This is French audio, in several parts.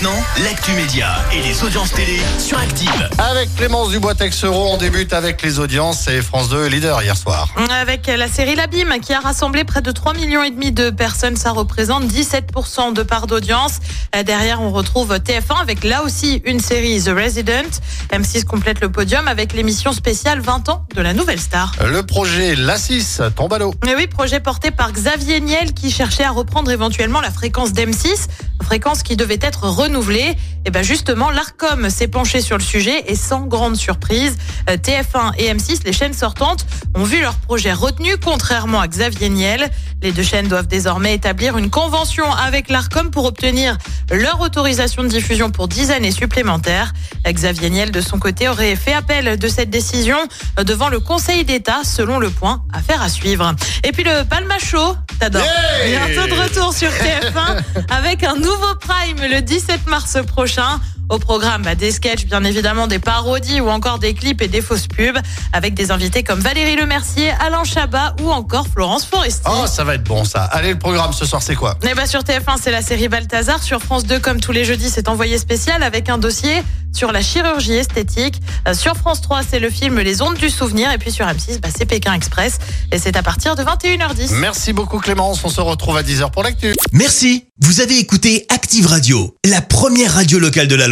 Maintenant, l'actu média et les audiences télé sur Active. Avec Clémence Dubois-Texereau, on débute avec les audiences et France 2 est leader hier soir. Avec la série L'Abîme qui a rassemblé près de 3 millions et demi de personnes, ça représente 17% de part d'audience. Euh, Derrière, on retrouve TF1 avec là aussi une série The Resident. M6 complète le podium avec l'émission spéciale 20 ans de la nouvelle star. Le projet La6 tombe à l'eau. Mais oui, projet porté par Xavier Niel qui cherchait à reprendre éventuellement la fréquence d'M6, fréquence qui devait être renouvelée. Et ben justement, l'Arcom s'est penché sur le sujet et sans grande surprise, euh, TF1 et M6, les chaînes sortantes, ont vu leur projet retenu, contrairement à Xavier Niel. Les deux chaînes doivent désormais établir une convention avec l'Arcom pour obtenir leur autorisation de diffusion pour 10 années supplémentaires. Xavier Niel, de son côté, aurait fait appel de cette décision devant le Conseil d'État, selon le point. Affaire à suivre. Et puis le Palma Show, t'adores. Yeah Bientôt de retour sur TF1 avec un nouveau Prime le 17 mars prochain. Au programme, bah, des sketchs, bien évidemment, des parodies ou encore des clips et des fausses pubs avec des invités comme Valérie Lemercier, Alain Chabat ou encore Florence Foresti. Oh, ça va être bon ça. Allez, le programme ce soir, c'est quoi? Eh ben, sur TF1, c'est la série Balthazar. Sur France 2, comme tous les jeudis, c'est envoyé spécial avec un dossier sur la chirurgie esthétique. Euh, Sur France 3, c'est le film Les ondes du souvenir. Et puis sur M6, bah, c'est Pékin Express. Et c'est à partir de 21h10. Merci beaucoup Clémence, on se retrouve à 10h pour l'actu. Merci, vous avez écouté Active Radio, la première radio locale de la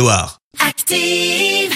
Active.